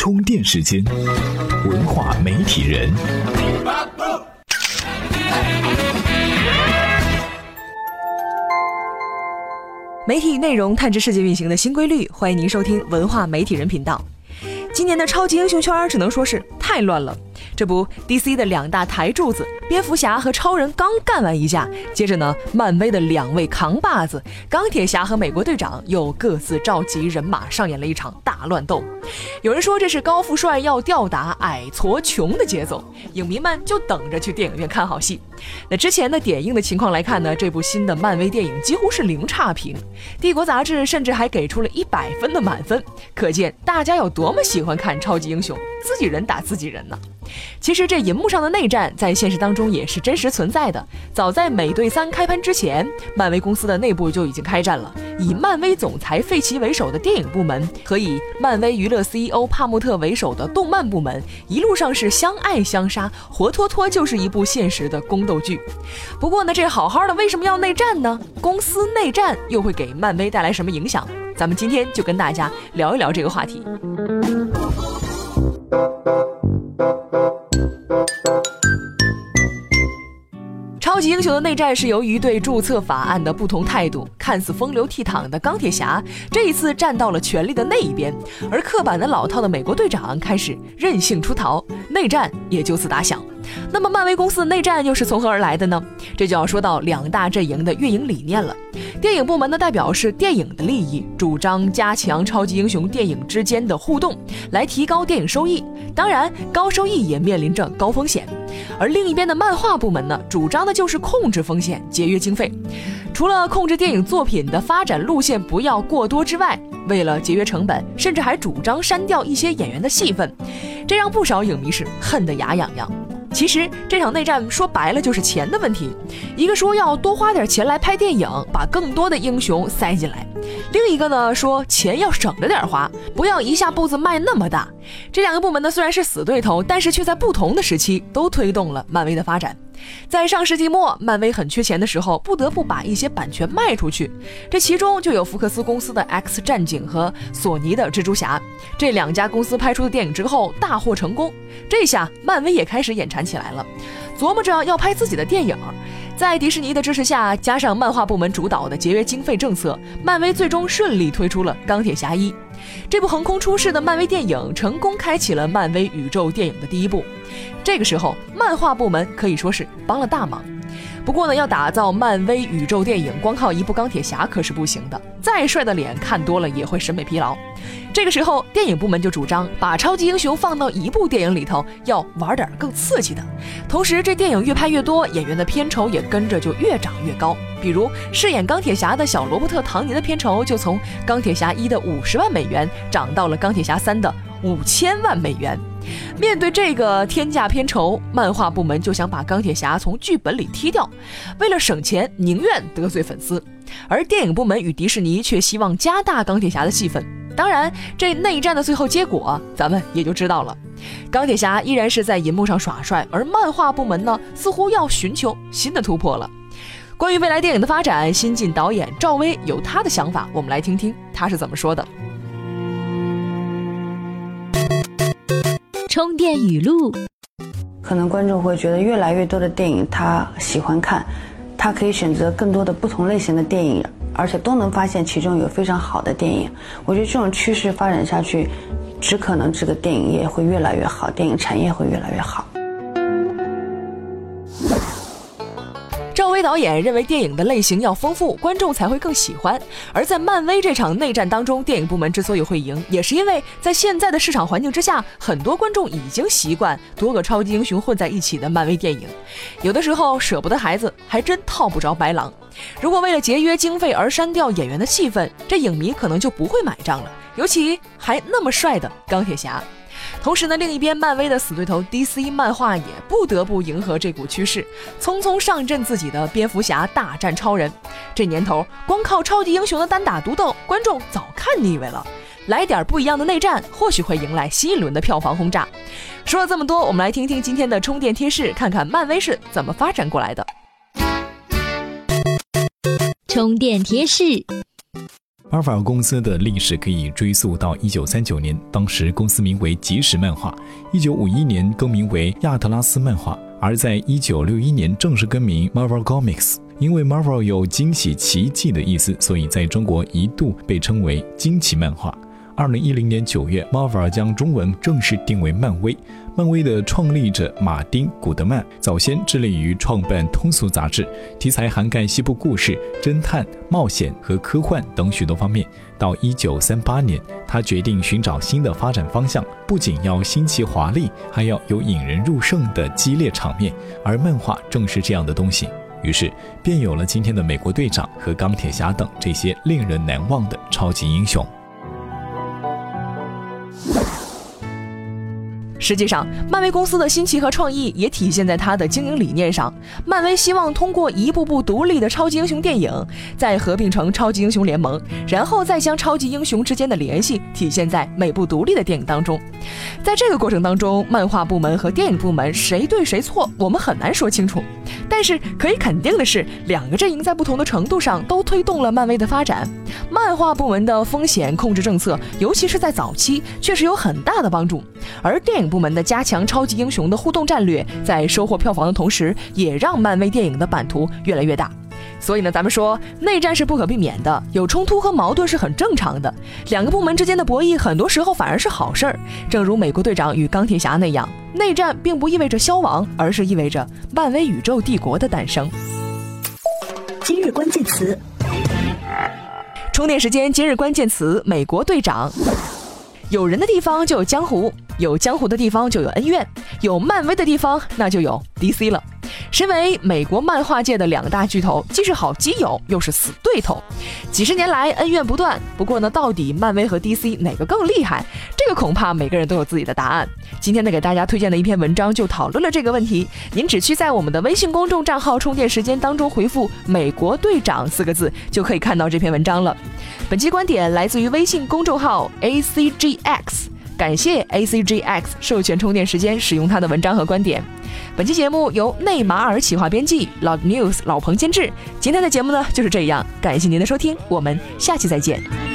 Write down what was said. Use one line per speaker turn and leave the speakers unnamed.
充电时间，文化媒体人。
媒体内容探知世界运行的新规律，欢迎您收听文化媒体人频道。今年的超级英雄圈只能说是太乱了。这不，DC 的两大台柱子蝙蝠侠和超人刚干完一架，接着呢，漫威的两位扛把子钢铁侠和美国队长又各自召集人马上演了一场大乱斗。有人说这是高富帅要吊打矮矬穷的节奏，影迷们就等着去电影院看好戏。那之前的点映的情况来看呢，这部新的漫威电影几乎是零差评，帝国杂志甚至还给出了一百分的满分，可见大家有多么喜欢看超级英雄，自己人打自己人呢。其实这银幕上的内战在现实当中也是真实存在的。早在《美队三》开拍之前，漫威公司的内部就已经开战了。以漫威总裁费奇为首的电影部门和以漫威娱乐 CEO 帕慕特为首的动漫部门，一路上是相爱相杀，活脱脱就是一部现实的宫斗剧。不过呢，这好好的为什么要内战呢？公司内战又会给漫威带来什么影响？咱们今天就跟大家聊一聊这个话题。超级英雄的内战是由于对注册法案的不同态度，看似风流倜傥的钢铁侠这一次站到了权力的那一边，而刻板的老套的美国队长开始任性出逃，内战也就此打响。那么漫威公司的内战又是从何而来的呢？这就要说到两大阵营的运营理念了。电影部门的代表是电影的利益，主张加强超级英雄电影之间的互动，来提高电影收益。当然，高收益也面临着高风险。而另一边的漫画部门呢，主张的就是控制风险、节约经费。除了控制电影作品的发展路线不要过多之外，为了节约成本，甚至还主张删掉一些演员的戏份，这让不少影迷是恨得牙痒痒。其实这场内战说白了就是钱的问题，一个说要多花点钱来拍电影，把更多的英雄塞进来；另一个呢说钱要省着点花，不要一下步子迈那么大。这两个部门呢虽然是死对头，但是却在不同的时期都推动了漫威的发展。在上世纪末，漫威很缺钱的时候，不得不把一些版权卖出去。这其中就有福克斯公司的《X 战警》和索尼的《蜘蛛侠》这两家公司拍出的电影之后大获成功。这下漫威也开始眼馋起来了，琢磨着要拍自己的电影。在迪士尼的支持下，加上漫画部门主导的节约经费政策，漫威最终顺利推出了《钢铁侠一》。这部横空出世的漫威电影，成功开启了漫威宇宙电影的第一步。这个时候，漫画部门可以说是帮了大忙。不过呢，要打造漫威宇宙电影，光靠一部钢铁侠可是不行的。再帅的脸看多了也会审美疲劳。这个时候，电影部门就主张把超级英雄放到一部电影里头，要玩点更刺激的。同时，这电影越拍越多，演员的片酬也跟着就越涨越高。比如饰演钢铁侠的小罗伯特·唐尼的片酬就从钢铁侠一的五十万美元涨到了钢铁侠三的五千万美元。面对这个天价片酬，漫画部门就想把钢铁侠从剧本里踢掉，为了省钱，宁愿得罪粉丝；而电影部门与迪士尼却希望加大钢铁侠的戏份。当然，这内战的最后结果，咱们也就知道了。钢铁侠依然是在银幕上耍帅，而漫画部门呢，似乎要寻求新的突破了。关于未来电影的发展，新晋导演赵薇有他的想法，我们来听听他是怎么说的。
充电语录，
可能观众会觉得越来越多的电影他喜欢看，他可以选择更多的不同类型的电影，而且都能发现其中有非常好的电影。我觉得这种趋势发展下去，只可能这个电影业会越来越好，电影产业会越来越好。
导演认为，电影的类型要丰富，观众才会更喜欢。而在漫威这场内战当中，电影部门之所以会赢，也是因为在现在的市场环境之下，很多观众已经习惯多个超级英雄混在一起的漫威电影。有的时候舍不得孩子，还真套不着白狼。如果为了节约经费而删掉演员的戏份，这影迷可能就不会买账了。尤其还那么帅的钢铁侠。同时呢，另一边漫威的死对头 DC 漫画也不得不迎合这股趋势，匆匆上阵自己的蝙蝠侠大战超人。这年头，光靠超级英雄的单打独斗，观众早看腻味了。来点不一样的内战，或许会迎来新一轮的票房轰炸。说了这么多，我们来听听今天的充电贴士，看看漫威是怎么发展过来的。
充电贴士。
Marvel 公司的历史可以追溯到一九三九年，当时公司名为即时漫画一九五一年更名为亚特拉斯漫画，而在一九六一年正式更名 Marvel Comics。因为 Marvel 有惊喜、奇迹的意思，所以在中国一度被称为惊奇漫画。二零一零年九月，Marvel 将中文正式定为漫威。漫威的创立者马丁·古德曼早先致力于创办通俗杂志，题材涵盖西部故事、侦探、冒险和科幻等许多方面。到一九三八年，他决定寻找新的发展方向，不仅要新奇华丽，还要有引人入胜的激烈场面，而漫画正是这样的东西。于是，便有了今天的美国队长和钢铁侠等这些令人难忘的超级英雄。
实际上，漫威公司的新奇和创意也体现在它的经营理念上。漫威希望通过一部部独立的超级英雄电影，再合并成超级英雄联盟，然后再将超级英雄之间的联系体现在每部独立的电影当中。在这个过程当中，漫画部门和电影部门谁对谁错，我们很难说清楚。但是可以肯定的是，两个阵营在不同的程度上都推动了漫威的发展。漫画部门的风险控制政策，尤其是在早期，确实有很大的帮助。而电影部门的加强超级英雄的互动战略，在收获票房的同时，也让漫威电影的版图越来越大。所以呢，咱们说内战是不可避免的，有冲突和矛盾是很正常的。两个部门之间的博弈，很多时候反而是好事儿。正如美国队长与钢铁侠那样，内战并不意味着消亡，而是意味着漫威宇宙帝国的诞生。
今日关键词：
充电时间。今日关键词：美国队长。有人的地方就有江湖，有江湖的地方就有恩怨，有漫威的地方那就有 DC 了。身为美国漫画界的两大巨头，既是好基友，又是死对头，几十年来恩怨不断。不过呢，到底漫威和 DC 哪个更厉害？这个恐怕每个人都有自己的答案。今天呢，给大家推荐的一篇文章就讨论了这个问题。您只需在我们的微信公众账号“充电时间”当中回复“美国队长”四个字，就可以看到这篇文章了。本期观点来自于微信公众号 ACGX，感谢 ACGX 授权充电时间使用他的文章和观点。本期节目由内马尔企划编辑老 News 老彭监制。今天的节目呢就是这样，感谢您的收听，我们下期再见。